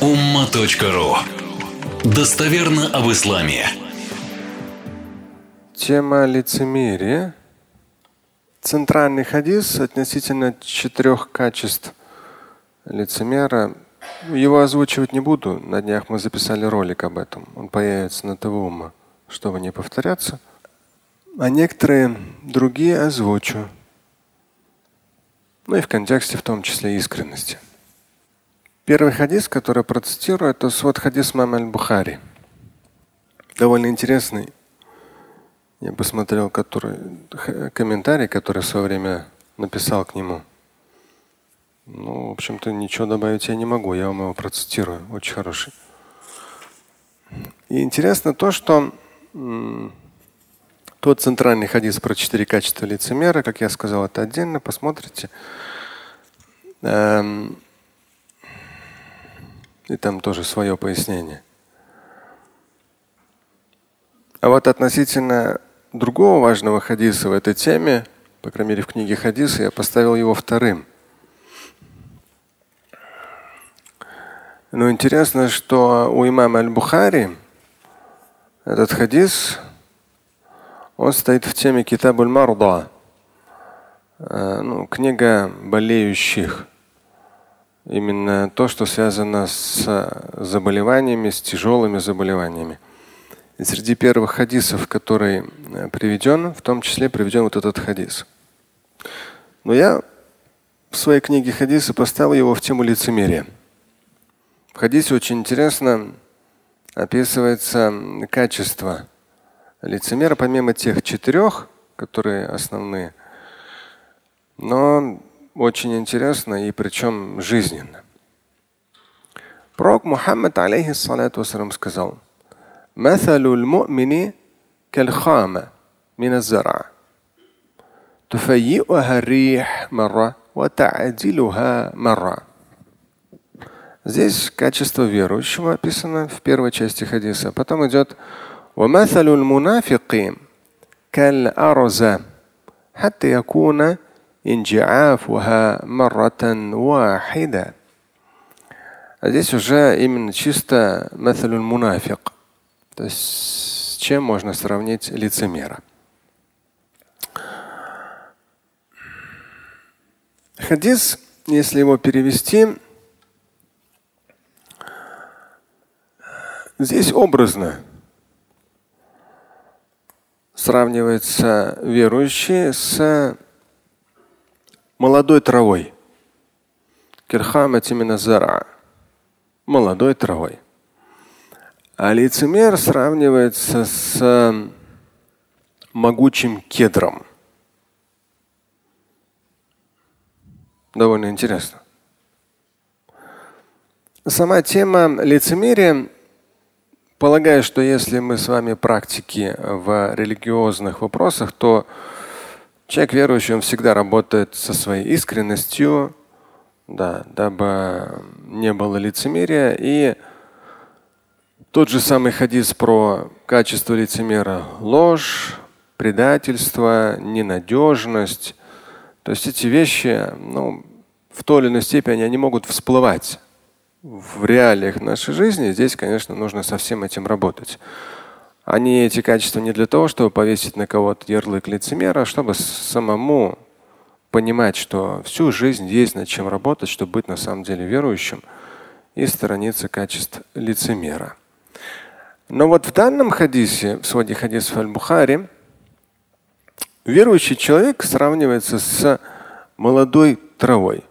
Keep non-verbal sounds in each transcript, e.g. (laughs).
umma.ru Достоверно об исламе. Тема лицемерия. Центральный хадис относительно четырех качеств лицемера. Его озвучивать не буду. На днях мы записали ролик об этом. Он появится на ТВ чтобы не повторяться. А некоторые другие озвучу. Ну и в контексте в том числе искренности. Первый хадис, который процитирую, это свод хадис Мама аль-Бухари. Довольно интересный. Я посмотрел который, комментарий, который в свое время написал к нему. Ну, в общем-то, ничего добавить я не могу. Я вам его процитирую. Очень хороший. И интересно то, что тот центральный хадис про четыре качества лицемера, как я сказал, это отдельно, посмотрите. Эм, и там тоже свое пояснение. А вот относительно другого важного хадиса в этой теме, по крайней мере в книге хадиса, я поставил его вторым. Но интересно, что у имама Аль-Бухари этот хадис, он стоит в теме Китабуль Марда, э, ну, книга болеющих именно то, что связано с заболеваниями, с тяжелыми заболеваниями. И среди первых хадисов, который э, приведен, в том числе приведен вот этот хадис. Но я в своей книге хадиса поставил его в тему лицемерия. В хадисе очень интересно описывается качество лицемера, помимо тех четырех, которые основные. Но очень интересно и причем жизненно. Пророк Мухаммад, алейхиссалату вассалам, сказал, مثل المؤمن كالخامة من الزرع تفيئها الريح مرة وتعدلها مرة Здесь качество верующего описано в первой части хадиса. Потом идет ومثل المنافق كالأرز حتى يكون инджиафуха марратан вахида. А здесь уже именно чисто металюль мунафик. То есть с чем можно сравнить лицемера. Хадис, если его перевести, здесь образно сравнивается верующий с молодой травой. Молодой травой. А лицемер сравнивается с могучим кедром. Довольно интересно. Сама тема лицемерия, полагаю, что если мы с вами практики в религиозных вопросах, то Человек верующий, он всегда работает со своей искренностью, да, дабы не было лицемерия. И тот же самый хадис про качество лицемера – ложь, предательство, ненадежность. То есть эти вещи, ну, в той или иной степени они могут всплывать в реалиях нашей жизни. Здесь, конечно, нужно со всем этим работать. Они эти качества не для того, чтобы повесить на кого-то ярлык лицемера, а чтобы самому понимать, что всю жизнь есть над чем работать, чтобы быть на самом деле верующим и сторониться качеств лицемера. Но вот в данном хадисе, в своде хадисов Аль-Бухари, верующий человек сравнивается с молодой травой.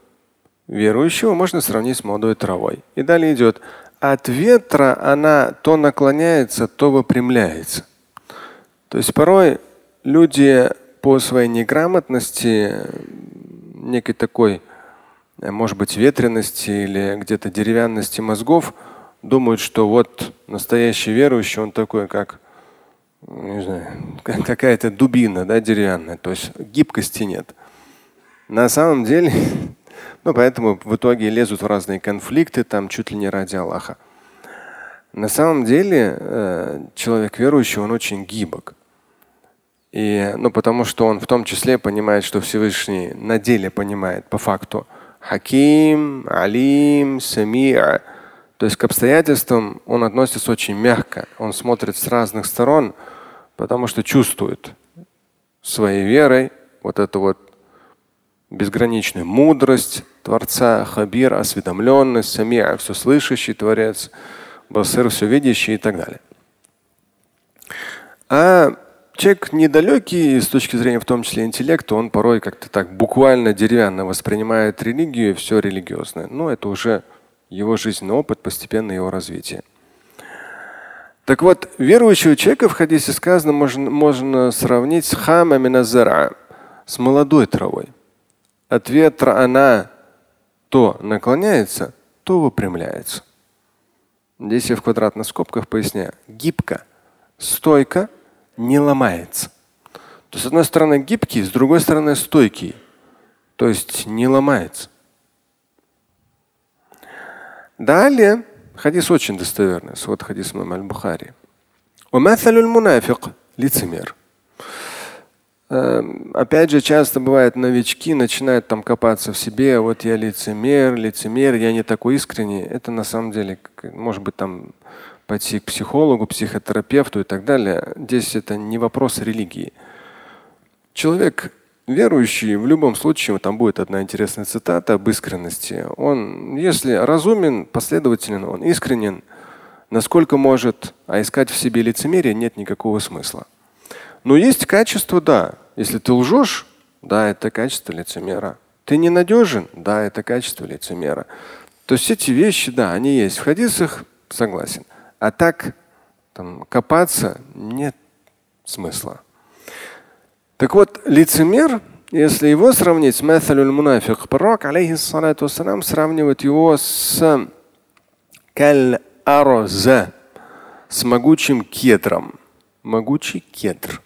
Верующего можно сравнить с молодой травой. И далее идет от ветра она то наклоняется, то выпрямляется. То есть порой люди по своей неграмотности, некой такой, может быть, ветренности или где-то деревянности мозгов, думают, что вот настоящий верующий, он такой, как не знаю, (laughs) какая-то дубина да, деревянная, то есть гибкости нет. На самом деле (laughs) ну, поэтому в итоге лезут в разные конфликты, там чуть ли не ради Аллаха. На самом деле э, человек верующий, он очень гибок. И, ну, потому что он в том числе понимает, что Всевышний на деле понимает по факту. Хаким, Алим, Сами'а. То есть к обстоятельствам он относится очень мягко. Он смотрит с разных сторон, потому что чувствует своей верой вот эту вот безграничную мудрость Творца, Хабир, осведомленность, Самия, все слышащий Творец, Басыр, все видящий и так далее. А человек недалекий с точки зрения в том числе интеллекта, он порой как-то так буквально деревянно воспринимает религию и все религиозное. Но это уже его жизненный опыт, постепенно его развитие. Так вот, верующего человека в хадисе сказано можно, можно сравнить с хама миназара, с молодой травой. От ветра она то наклоняется, то выпрямляется. Здесь я в квадратных скобках поясняю. Гибко, стойко, не ломается. То с одной стороны гибкий, с другой стороны стойкий. То есть не ломается. Далее, хадис очень достоверный, вот хадис аль-Бухари. лицемер. Эм, опять же, часто бывает новички начинают там копаться в себе, вот я лицемер, лицемер, я не такой искренний. Это на самом деле, может быть, там пойти к психологу, психотерапевту и так далее. Здесь это не вопрос религии. Человек Верующий в любом случае, там будет одна интересная цитата об искренности. Он, если разумен, последователен, он искренен, насколько может, а искать в себе лицемерие нет никакого смысла. Но есть качество, да. Если ты лжешь, да, это качество лицемера. Ты ненадежен, да, это качество лицемера. То есть эти вещи, да, они есть. В хадисах согласен. А так там, копаться нет смысла. Так вот, лицемер, если его сравнить с Маталюль Мунафик, пророк, алейхиссалату вассалам, сравнивает его с каль ароза, с могучим кедром. Могучий кедр.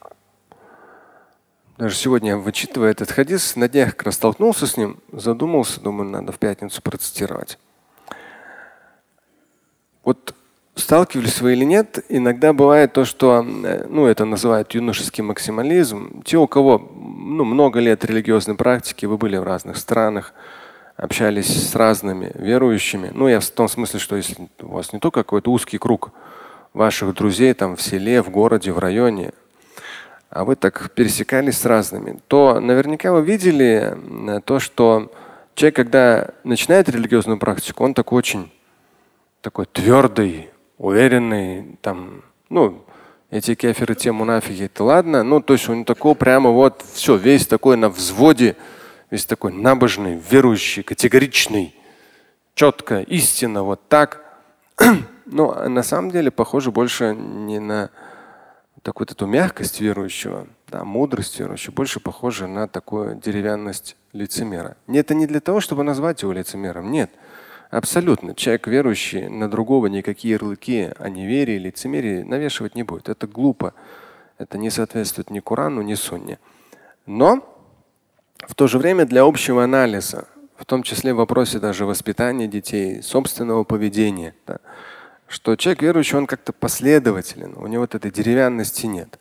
Даже сегодня, вычитывая этот хадис, на днях как раз столкнулся с ним, задумался, думаю, надо в пятницу процитировать. Вот Сталкивались вы или нет, иногда бывает то, что, э, ну, это называют юношеский максимализм. Те, у кого ну, много лет религиозной практики, вы были в разных странах, общались с разными верующими. Ну, я в том смысле, что если у вас не только какой-то узкий круг ваших друзей там в селе, в городе, в районе, а вы так пересекались с разными, то наверняка вы видели э, то, что человек, когда начинает религиозную практику, он такой очень такой твердый, уверенный, там, ну, эти кефиры, те мунафики, это ладно. Ну, то есть он такой прямо вот все, весь такой на взводе, весь такой набожный, верующий, категоричный, четко, истинно, вот так. (clears throat) Но на самом деле похоже больше не на такую эту мягкость верующего, да, мудрость верующего, больше похоже на такую деревянность лицемера. Это не для того, чтобы назвать его лицемером, нет. Абсолютно. Человек верующий на другого никакие ярлыки о неверии, лицемерии навешивать не будет. Это глупо. Это не соответствует ни Курану, ни Сунне. Но в то же время для общего анализа, в том числе в вопросе даже воспитания детей, собственного поведения, да, что человек верующий, он как-то последователен, у него вот этой деревянности нет.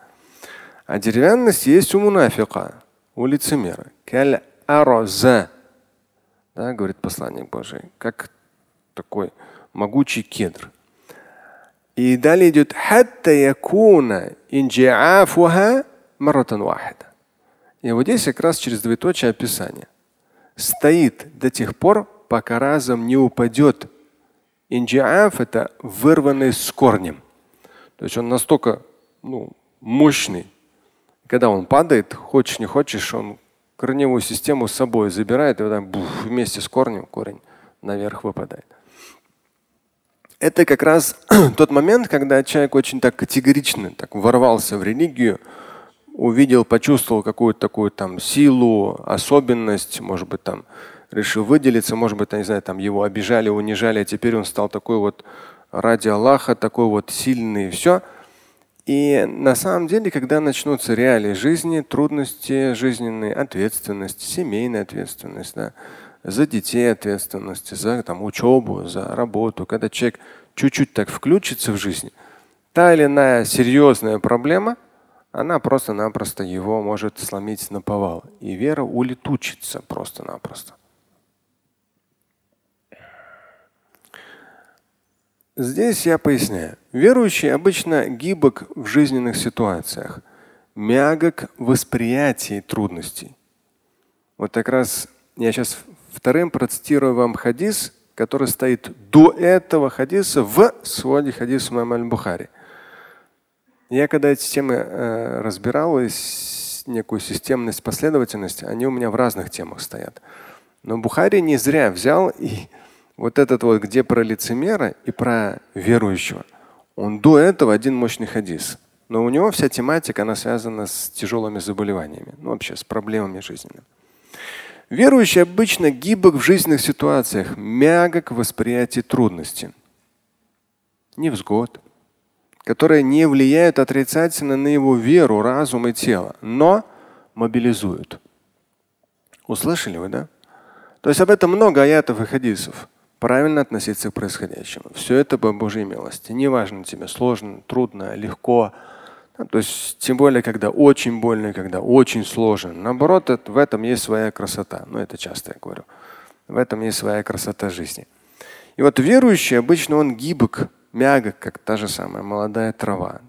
А деревянность есть у мунафика, у лицемера. Да, говорит посланник Божий. Как такой могучий кедр. И далее идет И вот здесь как раз через двоеточие описание. Стоит до тех пор, пока разом не упадет. Инджиаф – это вырванный с корнем. То есть он настолько ну, мощный. Когда он падает, хочешь не хочешь, он корневую систему с собой забирает, и вот там, буф, вместе с корнем корень наверх выпадает это как раз (clears throat) тот момент, когда человек очень так категорично так ворвался в религию, увидел, почувствовал какую-то такую там силу, особенность, может быть, там решил выделиться, может быть, не знаю, там его обижали, унижали, а теперь он стал такой вот ради Аллаха, такой вот сильный все. И на самом деле, когда начнутся реалии жизни, трудности жизненные, ответственность, семейная ответственность, да, за детей ответственность, за там, учебу, за работу. Когда человек чуть-чуть так включится в жизнь, та или иная серьезная проблема, она просто-напросто его может сломить на повал. И вера улетучится просто-напросто. Здесь я поясняю. Верующий обычно гибок в жизненных ситуациях, мягок в восприятии трудностей. Вот как раз я сейчас вторым процитирую вам хадис, который стоит до этого хадиса в своде хадиса Мама аль-Бухари. Я когда эти темы э, разбирал, некую системность, последовательность, они у меня в разных темах стоят. Но Бухари не зря взял и вот этот вот, где про лицемера и про верующего. Он до этого один мощный хадис. Но у него вся тематика, она связана с тяжелыми заболеваниями, ну вообще с проблемами жизненными. Верующий обычно гибок в жизненных ситуациях, мягок в восприятии трудностей, невзгод, которые не влияют отрицательно на его веру, разум и тело, но мобилизуют. Услышали вы, да? То есть об этом много аятов и хадисов. Правильно относиться к происходящему. Все это по Божьей милости. Неважно тебе сложно, трудно, легко, то есть тем более, когда очень больно, когда очень сложно. Наоборот, это, в этом есть своя красота. Ну, это часто я говорю. В этом есть своя красота жизни. И вот верующий обычно он гибок, мягок, как та же самая молодая трава.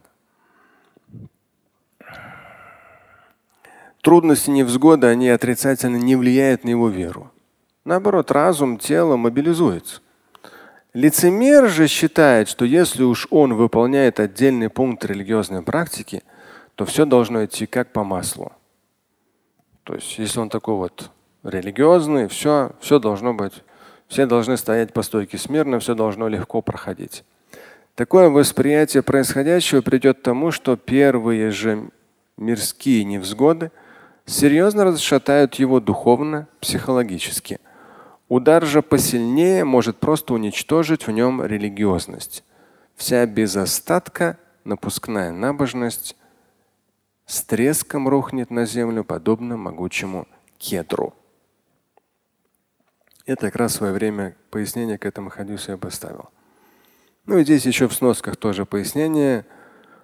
Трудности, невзгоды, они отрицательно не влияют на его веру. Наоборот, разум, тело мобилизуется. Лицемер же считает, что если уж он выполняет отдельный пункт религиозной практики, то все должно идти как по маслу. То есть, если он такой вот религиозный, все, все должно быть, все должны стоять по стойке смирно, все должно легко проходить. Такое восприятие происходящего придет к тому, что первые же мирские невзгоды серьезно расшатают его духовно, психологически – Удар же посильнее может просто уничтожить в нем религиозность. Вся без остатка напускная набожность с треском рухнет на землю, подобно могучему кедру. Это как раз в свое время пояснение к этому хадису я поставил. Ну и здесь еще в сносках тоже пояснение –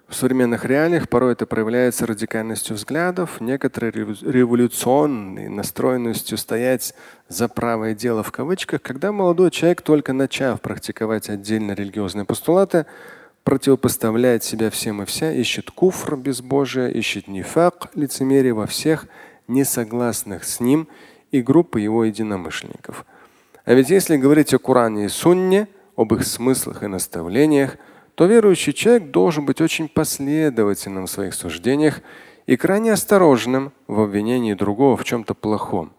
в современных реалиях порой это проявляется радикальностью взглядов, некоторой революционной настроенностью стоять за правое дело в кавычках, когда молодой человек, только начав практиковать отдельно религиозные постулаты, противопоставляет себя всем и вся, ищет куфр безбожия, ищет нифак, лицемерие во всех несогласных с ним и группы его единомышленников. А ведь если говорить о Коране и Сунне, об их смыслах и наставлениях, то верующий человек должен быть очень последовательным в своих суждениях и крайне осторожным в обвинении другого в чем-то плохом,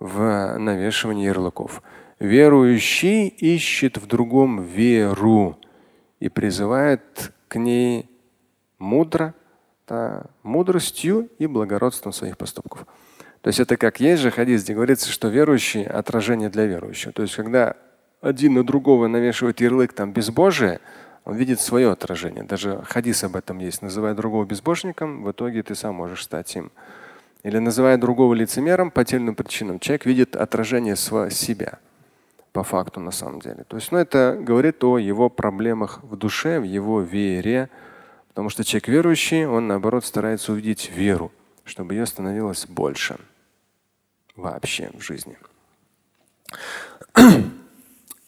в навешивании ярлыков. Верующий ищет в другом веру и призывает к ней мудро, да, мудростью и благородством своих поступков. То есть это как есть же хадис, где говорится, что верующий – отражение для верующего. То есть когда один на другого навешивает ярлык там безбожие, он видит свое отражение. Даже хадис об этом есть. Называя другого безбожником, в итоге ты сам можешь стать им. Или называя другого лицемером по тем причинам, человек видит отражение себя по факту на самом деле. То есть ну, это говорит о его проблемах в душе, в его вере. Потому что человек верующий, он наоборот старается увидеть веру, чтобы ее становилось больше вообще в жизни. (clears throat)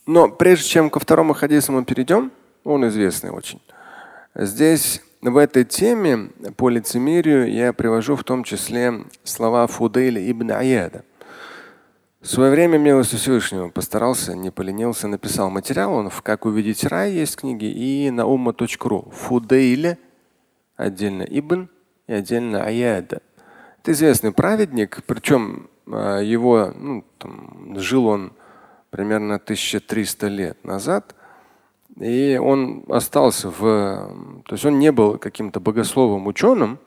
Но прежде чем ко второму хадису мы перейдем, он известный очень. Здесь в этой теме по лицемерию я привожу в том числе слова Фудейля ибн Аяда. В свое время милостью Всевышнего постарался, не поленился, написал материал. Он в «Как увидеть рай» есть книги и на umma.ru. Фудейля отдельно Ибн и отдельно Аяда. Это известный праведник, причем а, его, ну, там, жил он примерно 1300 лет назад – и он остался в... То есть он не был каким-то богословом ученым,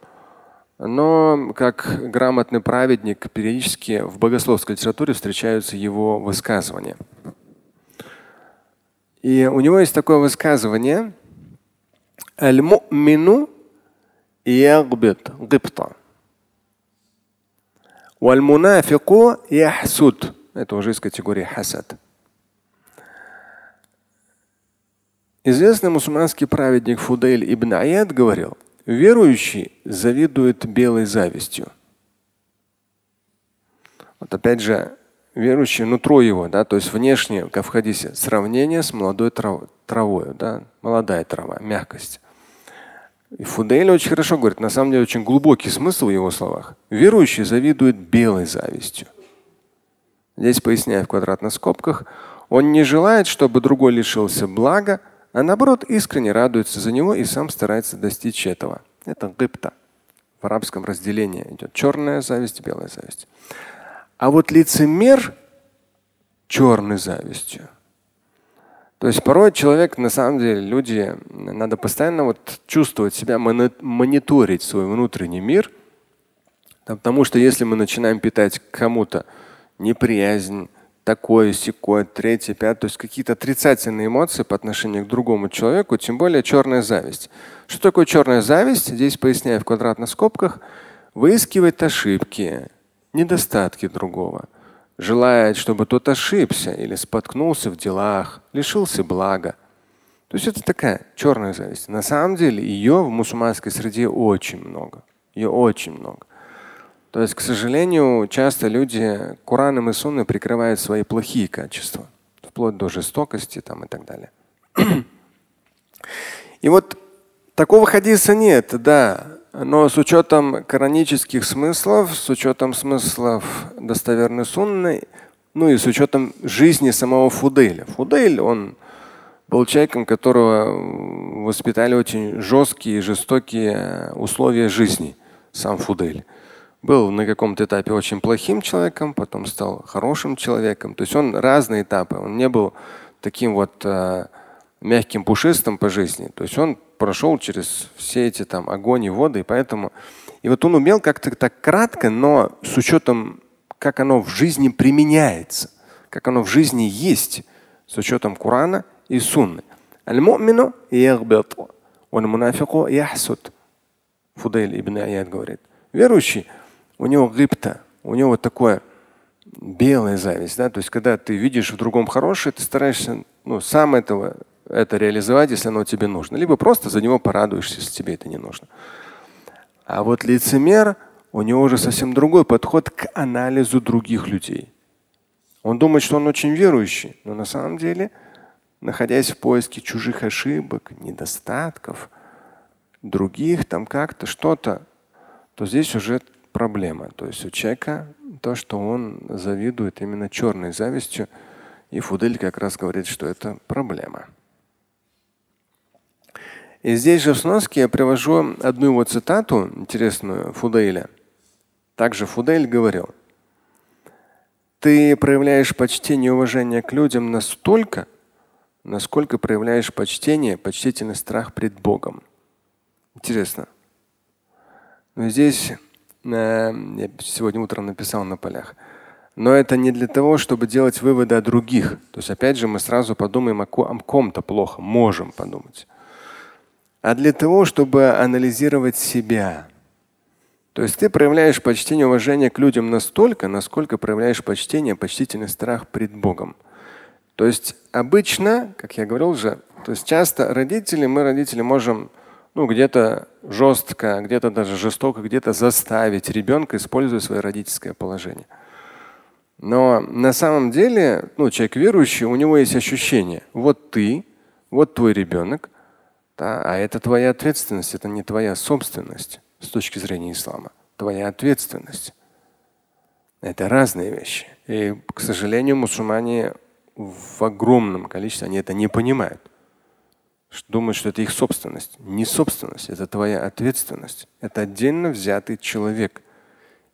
но как грамотный праведник периодически в богословской литературе встречаются его высказывания. И у него есть такое высказывание Аль-му'мину ягбит гибта. Валь-мунафику яхсуд. Это уже из категории хасад. Известный мусульманский праведник Фудель ибн Аяд говорил, верующий завидует белой завистью. Вот опять же, верующий нутро его, да, то есть внешне, как в хадисе, сравнение с молодой трав, травой, да, молодая трава, мягкость. И Фудель очень хорошо говорит, на самом деле очень глубокий смысл в его словах. Верующий завидует белой завистью. Здесь поясняю в квадратных скобках, он не желает, чтобы другой лишился блага, а наоборот искренне радуется за него и сам старается достичь этого. Это гыбта. В арабском разделении идет черная зависть, белая зависть. А вот лицемер черной завистью. То есть порой человек, на самом деле, люди, надо постоянно вот чувствовать себя, мониторить свой внутренний мир. Потому что если мы начинаем питать кому-то неприязнь, такое, секое, третье, пятое, то есть какие-то отрицательные эмоции по отношению к другому человеку, тем более черная зависть. Что такое черная зависть? Здесь поясняю в квадратных скобках. Выискивает ошибки, недостатки другого. Желает, чтобы тот ошибся или споткнулся в делах, лишился блага. То есть это такая черная зависть. На самом деле ее в мусульманской среде очень много. Ее очень много. То есть, к сожалению, часто люди Кораном и Сунной прикрывают свои плохие качества, вплоть до жестокости там, и так далее. (clears throat) И вот такого хадиса нет, да, но с учетом коранических смыслов, с учетом смыслов достоверной сунны, ну и с учетом жизни самого Фуделя. Фудель, он был человеком, которого воспитали очень жесткие, жестокие условия жизни, сам Фудель был на каком-то этапе очень плохим человеком, потом стал хорошим человеком. То есть он разные этапы. Он не был таким вот э, мягким пушистым по жизни. То есть он прошел через все эти там огонь и воды, и поэтому и вот он умел как-то так кратко, но с учетом, как оно в жизни применяется, как оно в жизни есть, с учетом Корана и Сунны. Фудель ибн Аяд говорит. Верующий у него гипта, у него такое белая зависть. Да? То есть, когда ты видишь в другом хорошее, ты стараешься ну, сам этого, это реализовать, если оно тебе нужно. Либо просто за него порадуешься, если тебе это не нужно. А вот лицемер, у него уже совсем другой подход к анализу других людей. Он думает, что он очень верующий, но на самом деле, находясь в поиске чужих ошибок, недостатков, других там как-то что-то, то здесь уже проблема. То есть у человека то, что он завидует именно черной завистью. И Фудель как раз говорит, что это проблема. И здесь же в сноске я привожу одну его цитату интересную Фудейля. Также Фудель говорил, ты проявляешь почтение и уважение к людям настолько, насколько проявляешь почтение, почтительный страх пред Богом. Интересно. Но здесь я сегодня утром написал на полях. Но это не для того, чтобы делать выводы о других. То есть опять же мы сразу подумаем о ком-то плохо, можем подумать. А для того, чтобы анализировать себя. То есть ты проявляешь почтение, уважение к людям настолько, насколько проявляешь почтение, почтительный страх пред Богом. То есть обычно, как я говорил уже, то есть часто родители, мы родители можем ну, где-то жестко, где-то даже жестоко, где-то заставить ребенка, используя свое родительское положение. Но на самом деле, ну, человек верующий, у него есть ощущение, вот ты, вот твой ребенок, да, а это твоя ответственность, это не твоя собственность с точки зрения ислама. Твоя ответственность. Это разные вещи. И, к сожалению, мусульмане в огромном количестве, они это не понимают думают, что это их собственность. Не собственность, это твоя ответственность. Это отдельно взятый человек.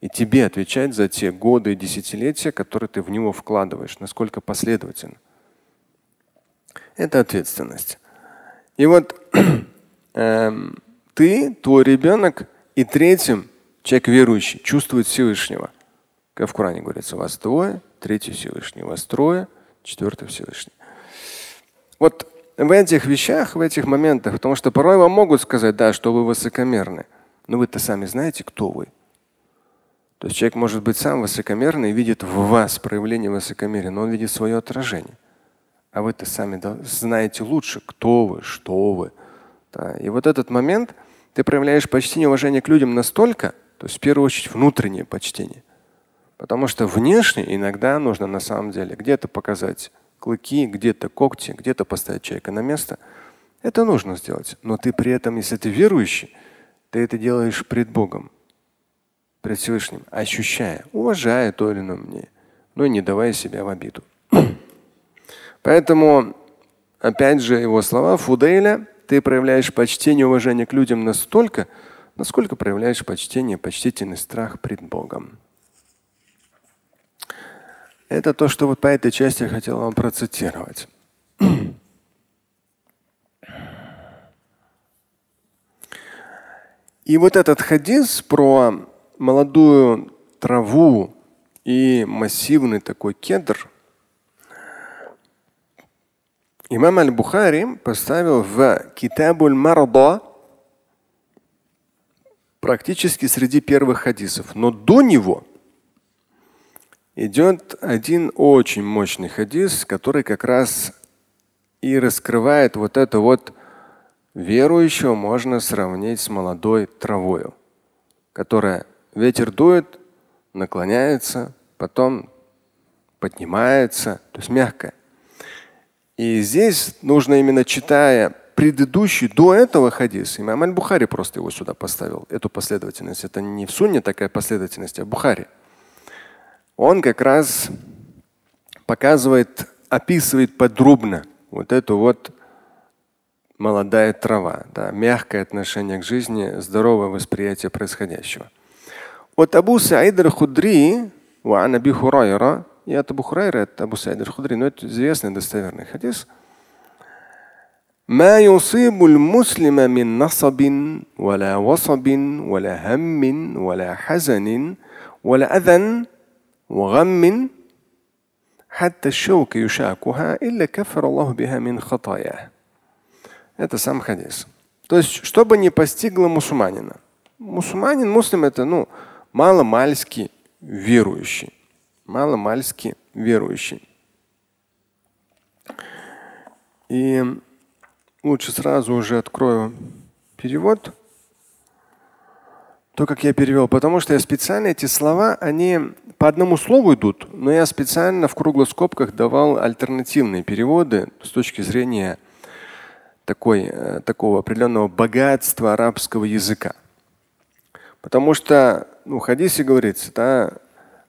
И тебе отвечать за те годы и десятилетия, которые ты в него вкладываешь, насколько последовательно. Это ответственность. И вот (clears throat) э, ты, твой ребенок, и третьим человек верующий, чувствует Всевышнего. Как в Коране говорится, вас двое, третий Всевышний, вас трое, четвертый Всевышний. Вот в этих вещах, в этих моментах, потому что порой вам могут сказать, да, что вы высокомерны, но вы-то сами знаете, кто вы. То есть человек может быть сам высокомерный и видит в вас проявление высокомерия, но он видит свое отражение. А вы-то сами знаете лучше, кто вы, что вы. Да. И вот этот момент ты проявляешь почти неуважение к людям настолько, то есть в первую очередь внутреннее почтение. Потому что внешне иногда нужно на самом деле где-то показать клыки, где-то когти, где-то поставить человека на место. Это нужно сделать. Но ты при этом, если ты верующий, ты это делаешь пред Богом, пред Всевышним, ощущая, уважая то или иное мнение, но не давая себя в обиду. (clears throat) Поэтому, опять же, его слова Фудейля, ты проявляешь почтение и уважение к людям настолько, насколько проявляешь почтение, почтительный страх пред Богом. Это то, что вот по этой части я хотел вам процитировать. И вот этот хадис про молодую траву и массивный такой кедр, имам Аль-Бухари поставил в Китабуль Марда практически среди первых хадисов. Но до него идет один очень мощный хадис, который как раз и раскрывает вот это вот верующего можно сравнить с молодой травой, которая ветер дует, наклоняется, потом поднимается, то есть мягкая. И здесь нужно именно читая предыдущий до этого хадис, имам Аль-Бухари просто его сюда поставил, эту последовательность. Это не в сунне такая последовательность, а в Бухари Он как раз показывает, описывает подробно вот эту вот молодая трава, да, мягкое отношение к жизни, здоровое восприятие происходящего. От Абу Саид аль-Худри, وعن أبي هريرة и от Абу Хурайра, от Абу Саид аль-Худри, но это известный достоверный хадис. ما يصيب المسلم من نصب ولا وصب ولا هم ولا حزن ولا أذى وغم حتى الشوك يشاكها إلا كفر الله بها من خطاياه Это сам хадис. То есть, чтобы не постигло мусульманина. Мусульманин, муслим это ну, мало-мальски верующий. Мало-мальски верующий. И лучше сразу уже открою перевод. То, как я перевел, потому что я специально эти слова, они по одному слову идут, но я специально в круглых скобках давал альтернативные переводы с точки зрения такой, э, такого определенного богатства арабского языка. Потому что ну, в хадисе говорится, да,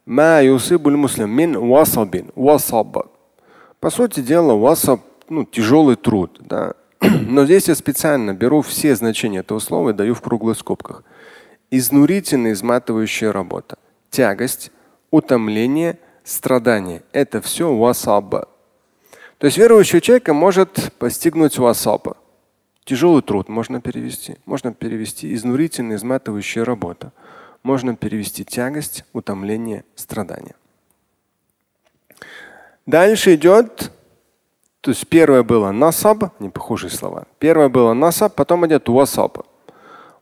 мин васабин, васаб. По сути дела, васаб ну, тяжелый труд. Да. (clears throat) Но здесь я специально беру все значения этого слова и даю в круглых скобках. Изнурительная, изматывающая работа. Тягость, утомление, страдание. Это все васаба. То есть верующего человека может постигнуть васапа. Тяжелый труд можно перевести. Можно перевести изнурительная, изматывающая работа. Можно перевести тягость, утомление, страдания. Дальше идет, то есть первое было насаб, не похожие слова. Первое было насаб, потом идет васаб.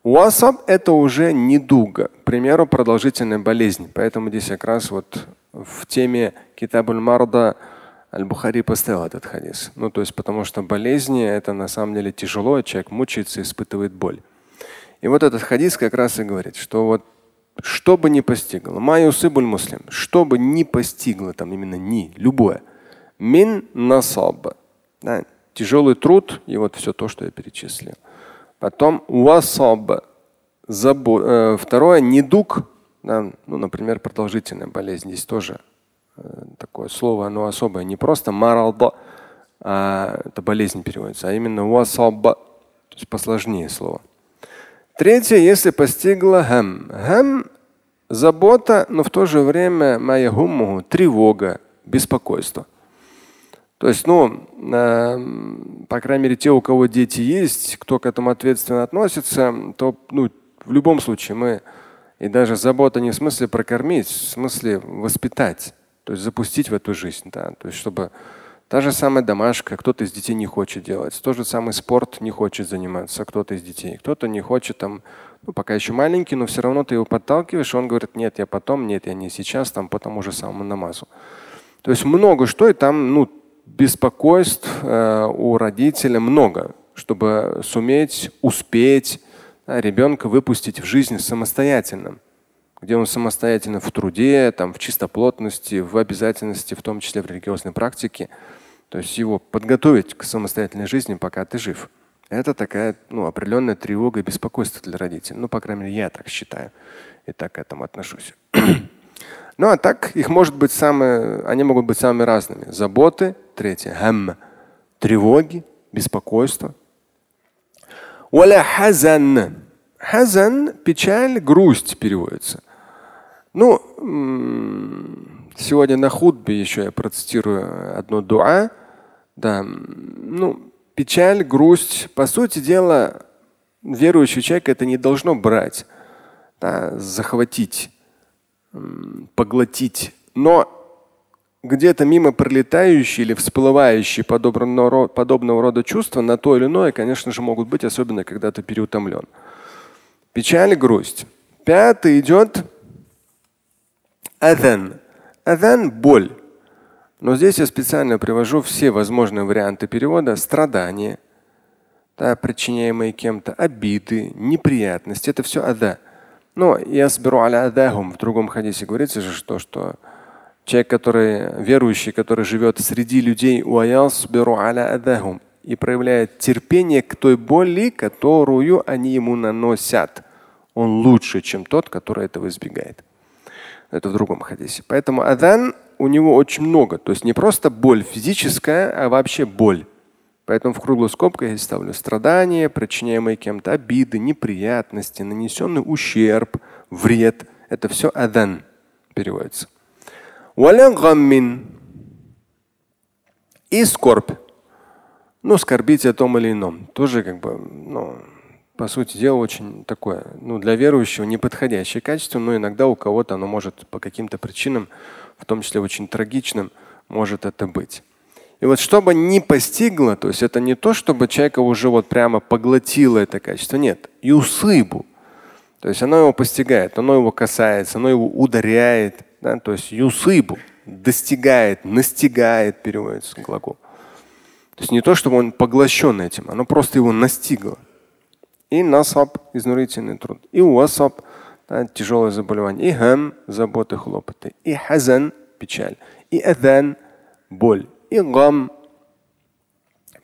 Васаб это уже недуга, к примеру, продолжительная болезнь. Поэтому здесь как раз вот в теме Китабуль Марда Аль-Бухари поставил этот хадис. Ну, то есть, потому что болезни это на самом деле тяжело, человек мучается, испытывает боль. И вот этот хадис как раз и говорит, что вот что бы ни постигло, майусыбуль муслим, что бы ни постигло, там именно ни, любое, мин насаб, да, тяжелый труд и вот все то, что я перечислил. Потом васаб, забо, э, второе недуг, да, ну, например, продолжительная болезнь, здесь тоже Э, такое слово, оно особое, не просто маралда, а это болезнь переводится, а именно васаба, то есть посложнее слово. Третье, если постигла хам. Хам – забота, но в то же время маягумму – тревога, беспокойство. То есть, ну, э, по крайней мере, те, у кого дети есть, кто к этому ответственно относится, то ну, в любом случае мы, и даже забота не в смысле прокормить, в смысле воспитать. То есть запустить в эту жизнь, да. То есть чтобы та же самая домашка, кто-то из детей не хочет делать, тот же самый спорт не хочет заниматься, кто-то из детей, кто-то не хочет там, ну пока еще маленький, но все равно ты его подталкиваешь, он говорит, нет, я потом, нет, я не сейчас, там по тому же самому намазу. То есть много что, и там ну, беспокойств э, у родителя много, чтобы суметь, успеть да, ребенка выпустить в жизнь самостоятельным где он самостоятельно в труде, там, в чистоплотности, в обязательности, в том числе в религиозной практике. То есть его подготовить к самостоятельной жизни, пока ты жив. Это такая ну, определенная тревога и беспокойство для родителей. Ну, по крайней мере, я так считаю и так к этому отношусь. Ну а так их может быть самые, они могут быть самыми разными. Заботы, третье, хам, тревоги, беспокойство. Валя хазан. Хазан – печаль, грусть переводится. Ну, сегодня на худбе еще я процитирую одно дуа. Да, ну, печаль, грусть. По сути дела, верующий человек это не должно брать, да, захватить, поглотить. Но где-то мимо пролетающие или всплывающие подобного, подобного рода чувства на то или иное, конечно же, могут быть, особенно когда ты переутомлен. Печаль, грусть. Пятый идет Адан. Адан – боль. Но здесь я специально привожу все возможные варианты перевода. Страдания, да, причиняемые кем-то, обиды, неприятности. Это все ада. Но я сберу аля адахум. В другом хадисе говорится же, что, что человек, который верующий, который живет среди людей, аля адахум и проявляет терпение к той боли, которую они ему наносят. Он лучше, чем тот, который этого избегает. Это в другом хадисе. Поэтому адан у него очень много. То есть не просто боль физическая, а вообще боль. Поэтому в круглую скобку я ставлю страдания, причиняемые кем-то обиды, неприятности, нанесенный ущерб, вред. Это все адан переводится. И скорбь. Ну, скорбить о том или ином. Тоже как бы, ну, по сути дела, очень такое, ну, для верующего неподходящее качество, но иногда у кого-то оно может по каким-то причинам, в том числе очень трагичным, может это быть. И вот чтобы не постигло, то есть это не то, чтобы человека уже вот прямо поглотило это качество, нет, юсыбу. То есть оно его постигает, оно его касается, оно его ударяет, да, то есть юсыбу достигает, настигает, переводится глагол. То есть не то, чтобы он поглощен этим, оно просто его настигло. И насаб – изнурительный труд. И уасаб – да, тяжелое заболевание. И хам – заботы, хлопоты. И хазан – печаль. И адан – боль. И гам –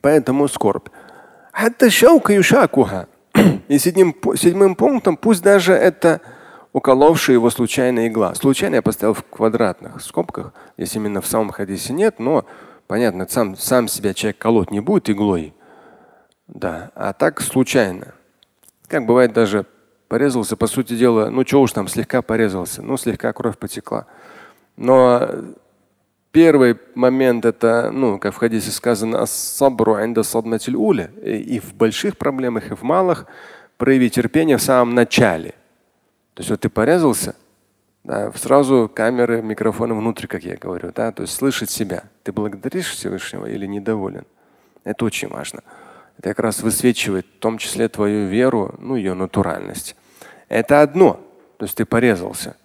поэтому скорбь. И седьмым, седьмым пунктом пусть даже это уколовшая его случайная игла. Случайно я поставил в квадратных скобках, если именно в самом хадисе нет, но понятно, сам, сам себя человек колоть не будет иглой. Да, а так случайно. Как бывает даже порезался, по сути дела, ну что уж там, слегка порезался, ну слегка кровь потекла. Но первый момент это, ну, как в хадисе сказано, сабру уля. И в больших проблемах, и в малых прояви терпение в самом начале. То есть вот ты порезался, да, сразу камеры, микрофоны внутрь, как я говорю, да, то есть слышать себя. Ты благодаришь Всевышнего или недоволен? Это очень важно. Это как раз высвечивает в том числе твою веру, ну, ее натуральность. Это одно. То есть ты порезался.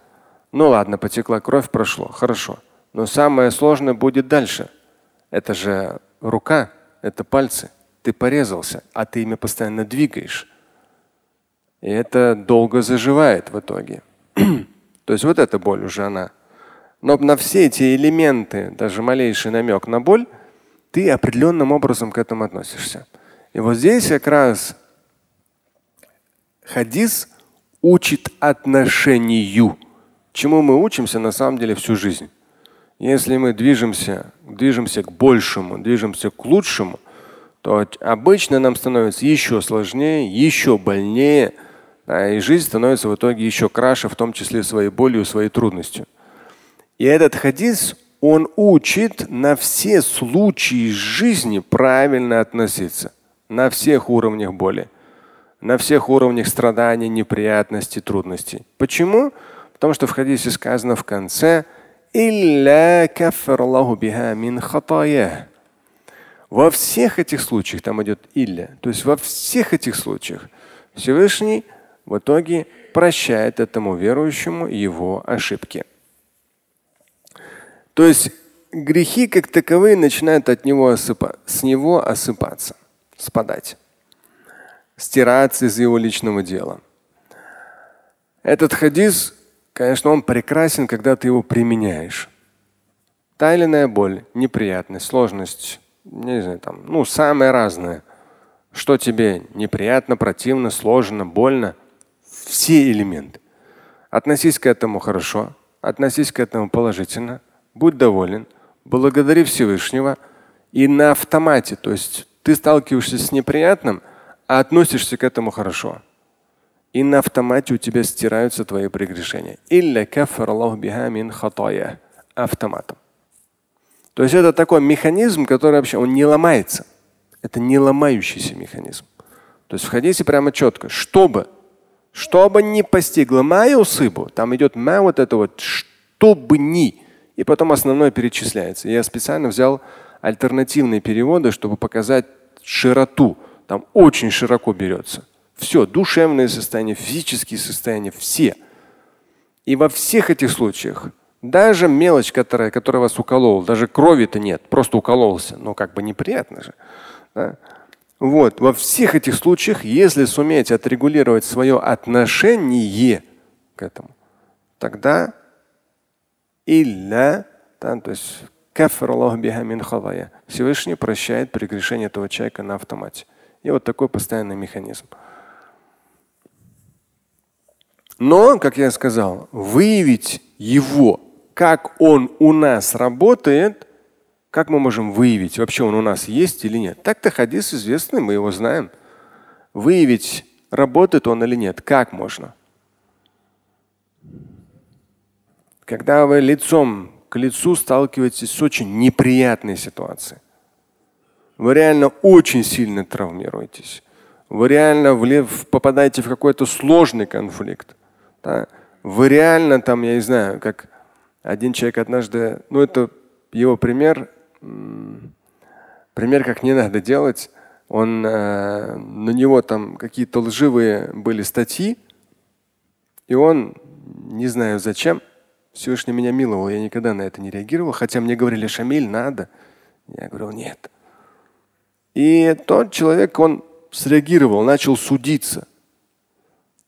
Ну ладно, потекла кровь, прошло. Хорошо. Но самое сложное будет дальше. Это же рука, это пальцы. Ты порезался, а ты ими постоянно двигаешь. И это долго заживает в итоге. (clears throat) То есть вот эта боль уже она. Но на все эти элементы, даже малейший намек на боль, ты определенным образом к этому относишься. И вот здесь как раз хадис учит отношению, чему мы учимся на самом деле всю жизнь. Если мы движемся, движемся к большему, движемся к лучшему, то обычно нам становится еще сложнее, еще больнее, и жизнь становится в итоге еще краше, в том числе своей болью, своей трудностью. И этот хадис, он учит на все случаи жизни правильно относиться на всех уровнях боли, на всех уровнях страданий, неприятностей, трудностей. Почему? Потому что в хадисе сказано в конце во всех этих случаях, там идет илля, то есть во всех этих случаях Всевышний в итоге прощает этому верующему его ошибки. То есть грехи как таковые начинают от него осыпа, с него осыпаться спадать, стираться из его личного дела. Этот хадис конечно, он прекрасен, когда ты его применяешь. Та или иная боль, неприятность, сложность, не знаю, там, ну, самое разное. Что тебе неприятно, противно, сложно, больно. Все элементы. Относись к этому хорошо, относись к этому положительно, будь доволен, благодари Всевышнего и на автомате, то есть ты сталкиваешься с неприятным, а относишься к этому хорошо. И на автомате у тебя стираются твои прегрешения. Автоматом. То есть это такой механизм, который вообще он не ломается. Это не ломающийся механизм. То есть в хадисе прямо четко, чтобы, чтобы не постигло маю сыбу, там идет ма вот это вот, чтобы ни. И потом основное перечисляется. Я специально взял альтернативные переводы, чтобы показать широту. Там очень широко берется. Все, душевное состояние, физические состояния, все. И во всех этих случаях даже мелочь, которая, которая вас уколола, даже крови-то нет, просто укололся. Но как бы неприятно же. Да? Вот, во всех этих случаях, если суметь отрегулировать свое отношение к этому, тогда илля, да, то есть Всевышний прощает прегрешение этого человека на автомате. И вот такой постоянный механизм. Но, как я сказал, выявить его как он у нас работает, как мы можем выявить, вообще он у нас есть или нет? Так-то хадис известный, мы его знаем. Выявить, работает он или нет, как можно? Когда вы лицом к лицу сталкиваетесь с очень неприятной ситуацией, вы реально очень сильно травмируетесь. Вы реально влев, попадаете в какой-то сложный конфликт. Да? Вы реально там, я не знаю, как один человек однажды, ну это его пример, пример, как не надо делать. Он, э, на него там какие-то лживые были статьи, и он, не знаю зачем, Всевышний меня миловал, я никогда на это не реагировал, хотя мне говорили, Шамиль, надо. Я говорил, нет. И тот человек, он среагировал, начал судиться.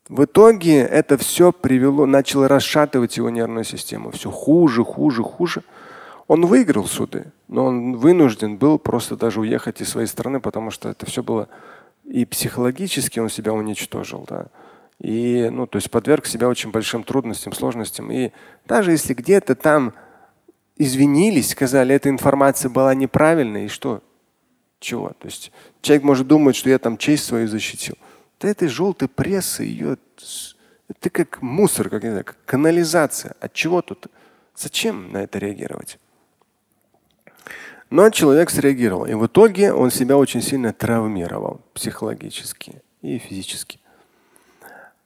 В итоге это все привело, начало расшатывать его нервную систему. Все хуже, хуже, хуже. Он выиграл суды, но он вынужден был просто даже уехать из своей страны, потому что это все было и психологически он себя уничтожил. Да. И, ну, то есть подверг себя очень большим трудностям, сложностям. И даже если где-то там извинились, сказали, эта информация была неправильной, и что? Чего? То есть человек может думать, что я там честь свою защитил. Да этой желтой прессы ее это как мусор, как, не знаю, как канализация. От чего тут? Зачем на это реагировать? Но человек среагировал. И в итоге он себя очень сильно травмировал психологически и физически.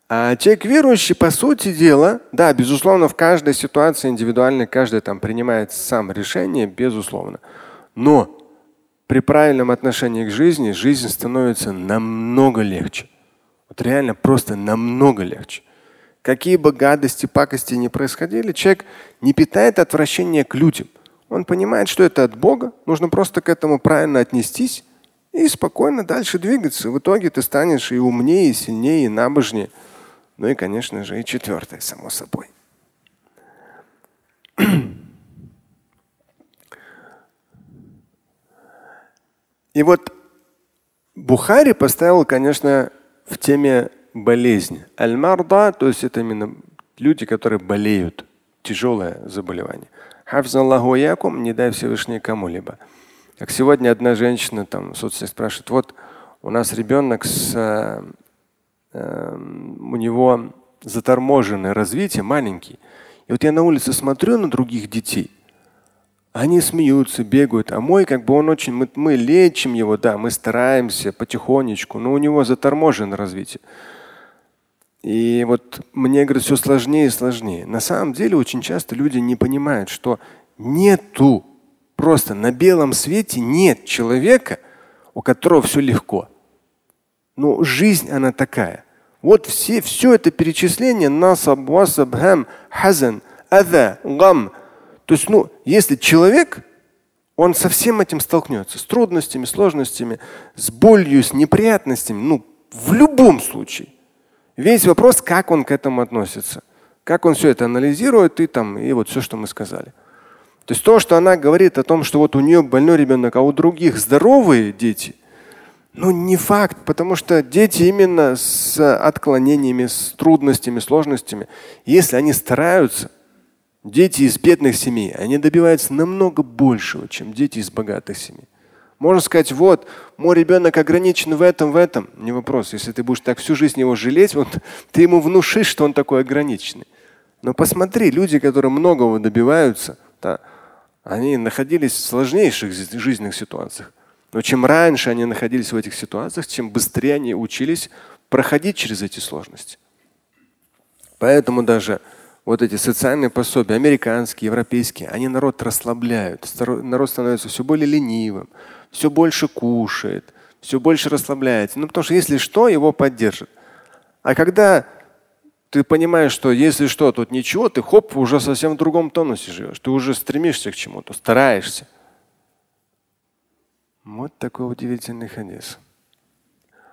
А человек верующий, по сути дела, да, безусловно, в каждой ситуации индивидуально каждый там принимает сам решение, безусловно. Но при правильном отношении к жизни жизнь становится намного легче. Вот реально просто намного легче. Какие бы гадости, пакости ни происходили, человек не питает отвращения к людям. Он понимает, что это от Бога. Нужно просто к этому правильно отнестись и спокойно дальше двигаться. В итоге ты станешь и умнее, и сильнее, и набожнее. Ну и, конечно же, и четвертое, само собой. И вот Бухари поставил, конечно, в теме болезни. Аль-марда, то есть это именно люди, которые болеют, тяжелое заболевание. Хафзаллаху якум, не дай Всевышний кому-либо. Как сегодня одна женщина там в соцсетях спрашивает, вот у нас ребенок с, э, э, у него заторможенное развитие, маленький. И вот я на улице смотрю на других детей, они смеются, бегают, а мой как бы он очень, мы, мы лечим его, да, мы стараемся потихонечку, но у него заторможено развитие. И вот мне, говорят, все сложнее и сложнее. На самом деле очень часто люди не понимают, что нету, просто на белом свете нет человека, у которого все легко. Ну, жизнь она такая. Вот все, все это перечисление насаб, васаб, хам, хазан, ада, гам – то есть, ну, если человек, он со всем этим столкнется, с трудностями, сложностями, с болью, с неприятностями, ну, в любом случае. Весь вопрос, как он к этому относится. Как он все это анализирует и там, и вот все, что мы сказали. То есть то, что она говорит о том, что вот у нее больной ребенок, а у других здоровые дети, ну не факт, потому что дети именно с отклонениями, с трудностями, сложностями, если они стараются, дети из бедных семей, они добиваются намного большего, чем дети из богатых семей. Можно сказать, вот, мой ребенок ограничен в этом, в этом. Не вопрос. Если ты будешь так всю жизнь его жалеть, вот, (laughs) ты ему внушишь, что он такой ограниченный. Но посмотри, люди, которые многого добиваются, да, они находились в сложнейших жизненных ситуациях. Но чем раньше они находились в этих ситуациях, тем быстрее они учились проходить через эти сложности. Поэтому даже вот эти социальные пособия, американские, европейские, они народ расслабляют. Народ становится все более ленивым, все больше кушает, все больше расслабляется. Ну, потому что если что, его поддержат. А когда ты понимаешь, что если что, тут ничего, ты хоп, уже совсем в другом тонусе живешь. Ты уже стремишься к чему-то, стараешься. Вот такой удивительный хадис.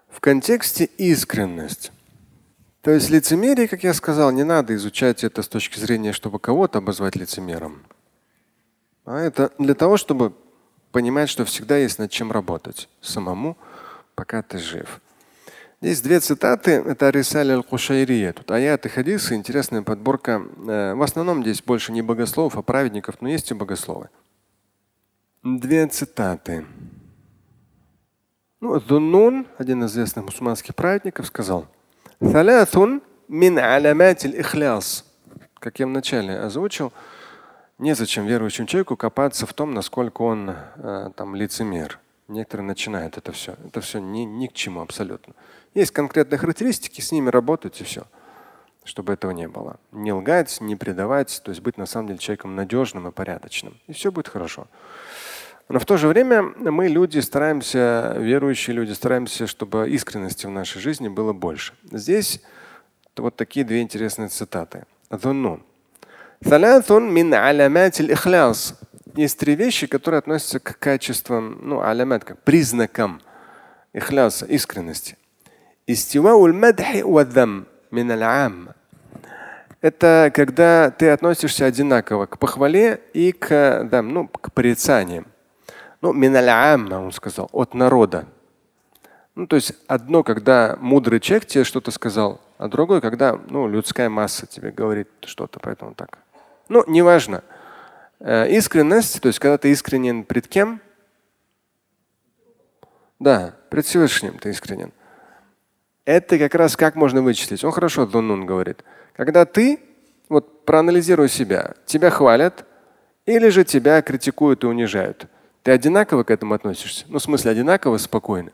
В контексте искренность. То есть лицемерие, как я сказал, не надо изучать это с точки зрения, чтобы кого-то обозвать лицемером. А это для того, чтобы понимать, что всегда есть над чем работать самому, пока ты жив. Здесь две цитаты. Это Рисаль аль-Кушайрия. Тут аяты, хадисы, интересная подборка. Э, в основном здесь больше не богословов, а праведников, но есть и богословы. Две цитаты. Ну, Дуннун, один из известных мусульманских праведников, сказал, мин ихляс. Как я вначале озвучил, незачем верующему человеку копаться в том, насколько он э, там лицемер. Некоторые начинают это все. Это все ни, ни к чему абсолютно. Есть конкретные характеристики, с ними работать и все. Чтобы этого не было. Не лгать, не предавать, то есть быть на самом деле человеком надежным и порядочным. И все будет хорошо. Но в то же время мы люди стараемся, верующие люди, стараемся, чтобы искренности в нашей жизни было больше. Здесь вот такие две интересные цитаты. Есть три вещи, которые относятся к качествам, ну, алямат, как признакам ихляса, искренности. Это когда ты относишься одинаково к похвале и к, да, ну, к порицаниям. Ну, миналямма, он сказал, от народа. Ну, то есть одно, когда мудрый человек тебе что-то сказал, а другое, когда ну, людская масса тебе говорит что-то, поэтому так. Ну, неважно. Э, искренность, то есть когда ты искренен пред кем? Да, пред Всевышним ты искренен. Это как раз как можно вычислить. Он хорошо Дуннун говорит. Когда ты, вот проанализируй себя, тебя хвалят или же тебя критикуют и унижают. Ты одинаково к этому относишься? Ну, в смысле, одинаково спокойно.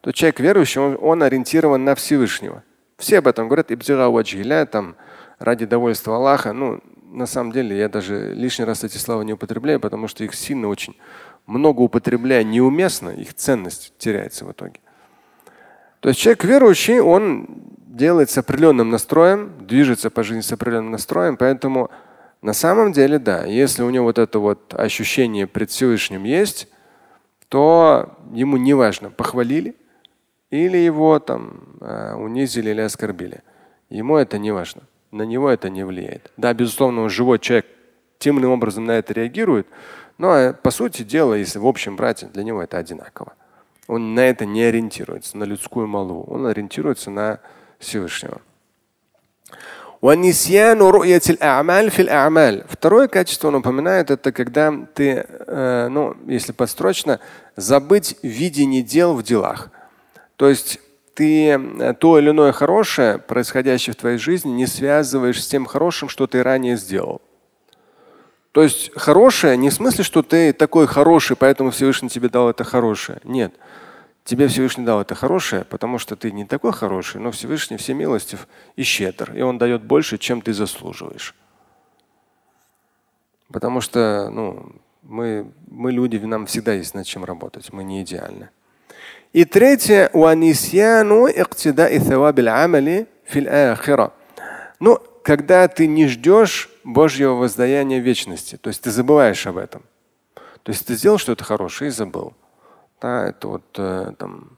То человек верующий, он, он ориентирован на Всевышнего. Все об этом говорят, ибтига там ради довольства Аллаха. Ну, на самом деле, я даже лишний раз эти слова не употребляю, потому что их сильно очень много употребляя неуместно, их ценность теряется в итоге. То есть человек верующий, он делает с определенным настроем, движется по жизни с определенным настроем, поэтому на самом деле, да, если у него вот это вот ощущение пред Всевышним есть, то ему не важно, похвалили или его там э, унизили или оскорбили. Ему это не важно, на него это не влияет. Да, безусловно, живой человек тем или иным образом на это реагирует, но э, по сути дела, если в общем брать, для него это одинаково. Он на это не ориентируется, на людскую молву. Он ориентируется на Всевышнего. Второе качество он упоминает, это когда ты, э, ну, если подстрочно, забыть видение дел в делах. То есть ты э, то или иное хорошее, происходящее в твоей жизни, не связываешь с тем хорошим, что ты ранее сделал. То есть хорошее не в смысле, что ты такой хороший, поэтому Всевышний тебе дал это хорошее. Нет. Тебе Всевышний дал это хорошее, потому что ты не такой хороший, но Всевышний всемилостив и щедр, и он дает больше, чем ты заслуживаешь. Потому что ну, мы, мы люди, нам всегда есть над чем работать, мы не идеальны. И третье, ну, когда ты не ждешь Божьего воздаяния вечности, то есть ты забываешь об этом. То есть ты сделал что-то хорошее и забыл. Да, это вот э, там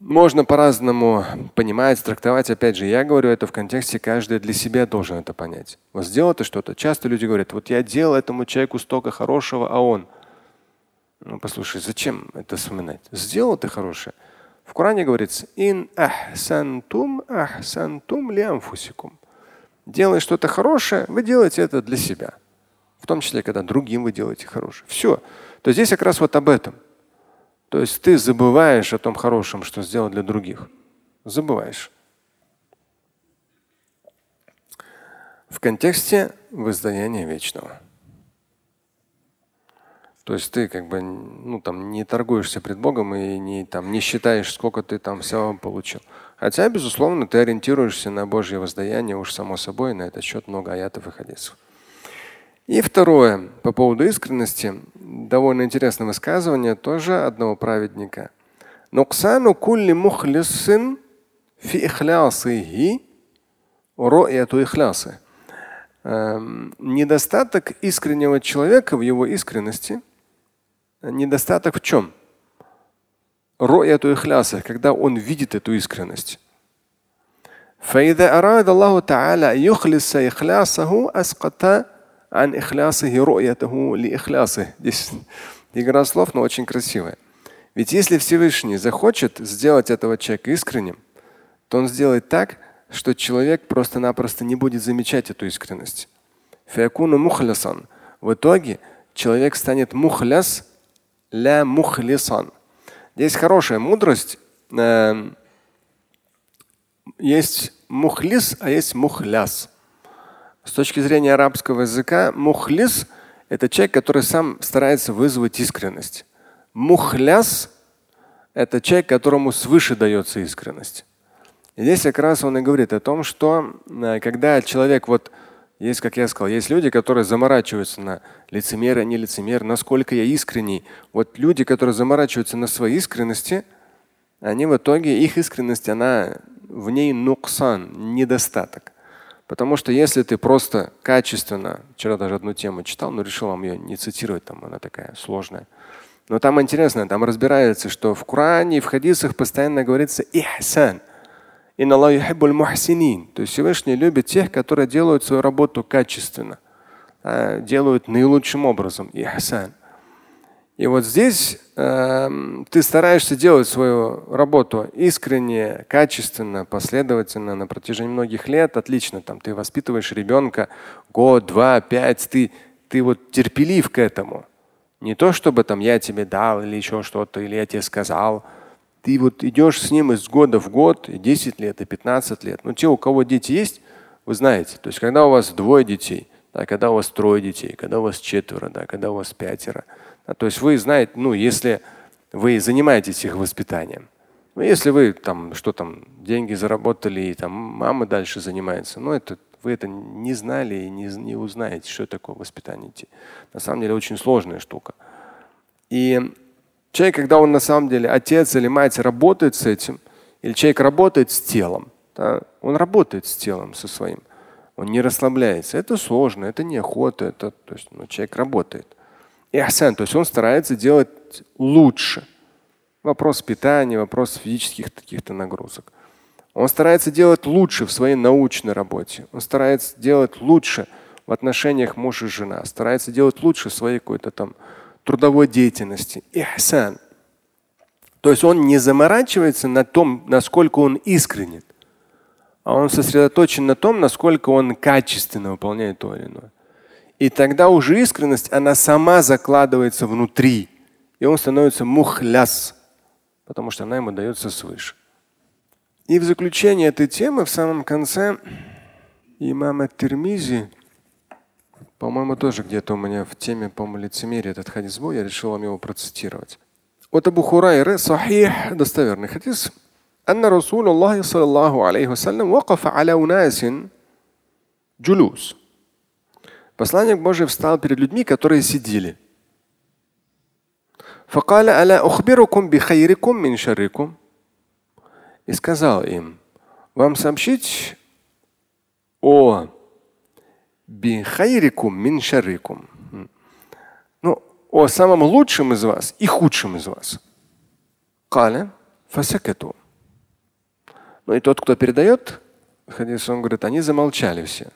можно по-разному понимать, трактовать. Опять же, я говорю это в контексте, каждый для себя должен это понять. Вот сделал ты что-то. Часто люди говорят, вот я делал этому человеку столько хорошего, а он. Ну, послушай, зачем это вспоминать? Сделал ты хорошее. В Коране говорится, ин ахсантум ахсантум лиамфусикум. Делай что-то хорошее, вы делаете это для себя. В том числе, когда другим вы делаете хорошее. Все. То здесь как раз вот об этом. То есть ты забываешь о том хорошем, что сделал для других. Забываешь. В контексте воздаяния вечного. То есть ты как бы ну, там, не торгуешься пред Богом и не, там, не считаешь, сколько ты там всего получил. Хотя, безусловно, ты ориентируешься на Божье воздаяние, уж само собой, на этот счет много аятов и хадисов. И второе, по поводу искренности, довольно интересное высказывание тоже одного праведника. Нуксану кулли мухлисин фи ихлясихи ру'яту ихлясы. Эм, недостаток искреннего человека в его искренности. Недостаток в чем? Ру'яту ихляса, когда он видит эту искренность. فإذا أراد الله تعالى يخلص إخلاصه أسقط ан ихлясихи ру'ятаху ли ихлясы. Здесь игра слов, но очень красивая. Ведь если Всевышний захочет сделать этого человека искренним, то он сделает так, что человек просто-напросто не будет замечать эту искренность. мухлясан. В итоге человек станет мухляс ля мухлисан. Здесь хорошая мудрость. Эм, есть мухлис, а есть мухляс. С точки зрения арабского языка, мухлис – это человек, который сам старается вызвать искренность. Мухляс – это человек, которому свыше дается искренность. И здесь как раз он и говорит о том, что э, когда человек вот есть, как я сказал, есть люди, которые заморачиваются на лицемер, а не лицемер, насколько я искренний. Вот люди, которые заморачиваются на своей искренности, они в итоге, их искренность, она в ней нуксан, недостаток. Потому что если ты просто качественно, вчера даже одну тему читал, но решил вам ее не цитировать, там она такая сложная. Но там интересно, там разбирается, что в Коране и в хадисах постоянно говорится ихсан. То есть Всевышний любит тех, которые делают свою работу качественно, а, делают наилучшим образом. Ихсан. И вот здесь э, ты стараешься делать свою работу искренне, качественно, последовательно на протяжении многих лет. Отлично, там ты воспитываешь ребенка год, два, пять, ты, ты вот терпелив к этому. Не то, чтобы там я тебе дал или еще что-то, или я тебе сказал. Ты вот идешь с ним из года в год, и 10 лет, и 15 лет. Но те, у кого дети есть, вы знаете, то есть когда у вас двое детей, да, когда у вас трое детей, когда у вас четверо, да, когда у вас пятеро – то есть вы знаете, ну, если вы занимаетесь их воспитанием. Ну, если вы там что там, деньги заработали, и там мама дальше занимается, ну, это вы это не знали и не, не узнаете, что такое воспитание детей. На самом деле очень сложная штука. И человек, когда он на самом деле отец или мать работает с этим, или человек работает с телом, да, он работает с телом со своим, он не расслабляется. Это сложно, это неохота, это, то есть, ну, человек работает ихсан, то есть он старается делать лучше. Вопрос питания, вопрос физических каких-то нагрузок. Он старается делать лучше в своей научной работе. Он старается делать лучше в отношениях муж и жена. Старается делать лучше в своей какой-то там трудовой деятельности. Ихсан. То есть он не заморачивается на том, насколько он искренен, а он сосредоточен на том, насколько он качественно выполняет то или иное. И тогда уже искренность, она сама закладывается внутри. И он становится мухляс, потому что она ему дается свыше. И в заключение этой темы, в самом конце, имама Термизи, по-моему, тоже где-то у меня в теме, по-моему, лицемерия этот хадис был, я решил вам его процитировать. От Абу Хурайры, сахих, достоверный хадис, أن رسول الله صلى الله عليه وسلم وقف على أناس جلوس Посланник Божий встал перед людьми, которые сидели. И сказал им, вам сообщить о бихайрикум мин шарикум. Ну, о самом лучшем из вас и худшем из вас. Каля фасакату. Ну и тот, кто передает хадис, он говорит, они замолчали все.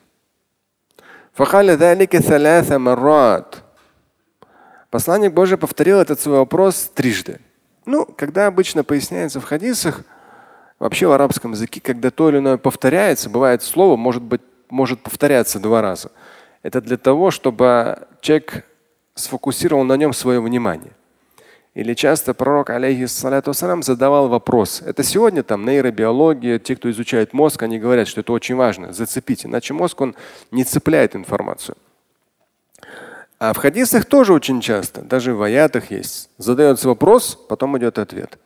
Посланник Божий повторил этот свой вопрос трижды. Ну, когда обычно поясняется в хадисах, вообще в арабском языке, когда то или иное повторяется, бывает слово может быть может повторяться два раза. Это для того, чтобы человек сфокусировал на нем свое внимание. Или часто пророк, алейхиссалату вассалам, задавал вопрос. Это сегодня там нейробиология, те, кто изучает мозг, они говорят, что это очень важно, зацепить. Иначе мозг, он не цепляет информацию. А в хадисах тоже очень часто, даже в аятах есть. Задается вопрос, потом идет ответ.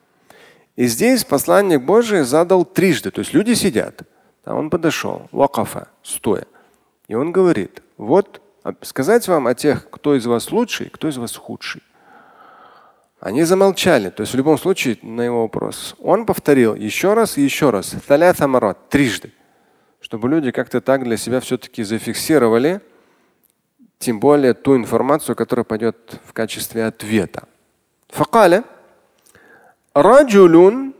И здесь посланник Божий задал трижды. То есть люди сидят. А он подошел, вакафа, стоя. И он говорит, вот сказать вам о тех, кто из вас лучший, кто из вас худший. Они замолчали. То есть в любом случае на его вопрос. Он повторил еще раз и еще раз. Талятамарат, трижды. Чтобы люди как-то так для себя все-таки зафиксировали, тем более ту информацию, которая пойдет в качестве ответа. Факали, Раджулюн.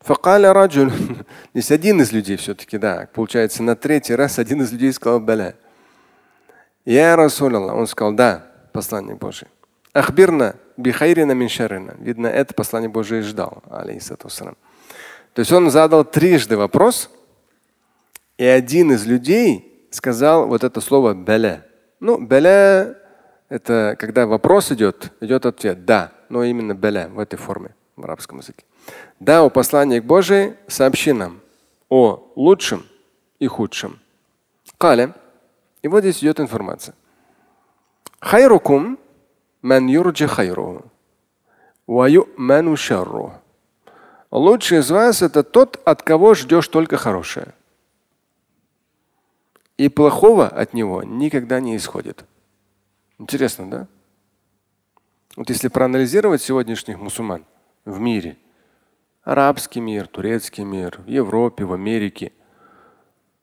факали раджулюн. (laughs) Здесь один из людей все-таки, да. Получается, на третий раз один из людей сказал, даля. Я Расулаллах. Он сказал, да посланник Божий. Ахбирна бихайрина миншарина. Видно, это послание Божие ждал, алейхиссату То есть он задал трижды вопрос, и один из людей сказал вот это слово беля. Ну, беля это когда вопрос идет, идет ответ да, но именно беля в этой форме в арабском языке. Да, у посланник Божий сообщи нам о лучшем и худшем. Каля. И вот здесь идет информация. Хайрукум ман юрджи хайру. Лучший из вас это тот, от кого ждешь только хорошее. И плохого от него никогда не исходит. Интересно, да? Вот если проанализировать сегодняшних мусульман в мире, арабский мир, турецкий мир, в Европе, в Америке –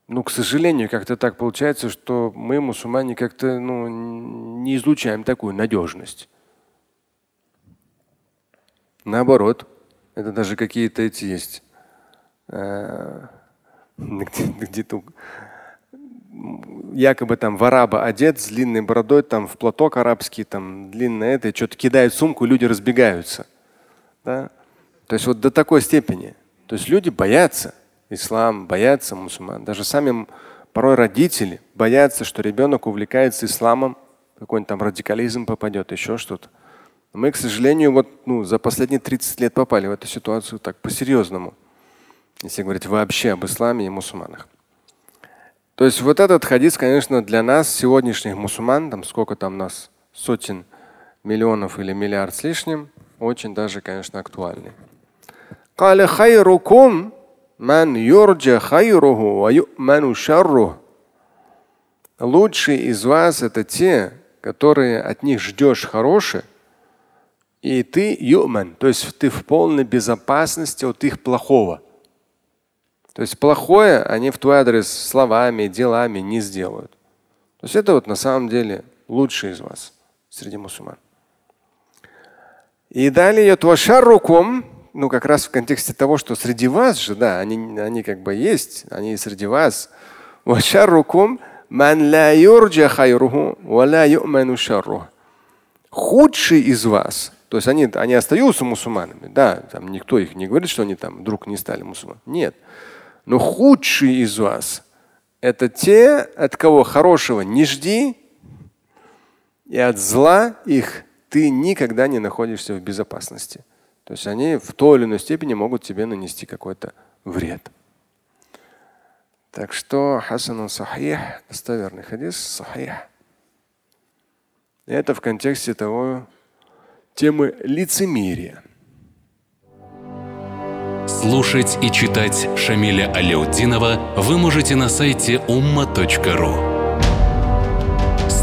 ну, к сожалению, как-то так получается, что мы, мусульмане, как-то ну, не излучаем такую надежность. Наоборот, это даже какие-то эти есть. Э, (laughs) где-то якобы там в араба одет с длинной бородой, там в платок арабский, там длинное это, что-то кидает сумку, люди разбегаются. Да? То есть вот до такой степени. То есть люди боятся ислам, боятся мусульман. Даже сами порой родители боятся, что ребенок увлекается исламом, какой-нибудь там радикализм попадет, еще что-то. Мы, к сожалению, вот ну, за последние 30 лет попали в эту ситуацию так по-серьезному, если говорить вообще об исламе и мусульманах. То есть вот этот хадис, конечно, для нас, сегодняшних мусульман, там сколько там нас, сотен миллионов или миллиард с лишним, очень даже, конечно, актуальный. Ман юрджа хайруху ва ю'ману шаррух. Лучшие из вас это те, которые от них ждешь хорошее, и ты юман, то есть ты в полной безопасности от их плохого. То есть плохое они в твой адрес словами, делами не сделают. То есть это вот на самом деле лучшие из вас среди мусульман. И далее идет вашаррукум, ну, как раз в контексте того, что среди вас же, да, они, они как бы есть, они среди вас. Худший из вас, то есть они, они остаются мусульманами, да, там никто их не говорит, что они там вдруг не стали мусульманами. Нет. Но худший из вас – это те, от кого хорошего не жди, и от зла их ты никогда не находишься в безопасности. То есть они в той или иной степени могут тебе нанести какой-то вред. Так что хасану сахих, достоверный хадис, сахих. Это в контексте того темы лицемерия. Слушать и читать Шамиля Аляутдинова вы можете на сайте umma.ru.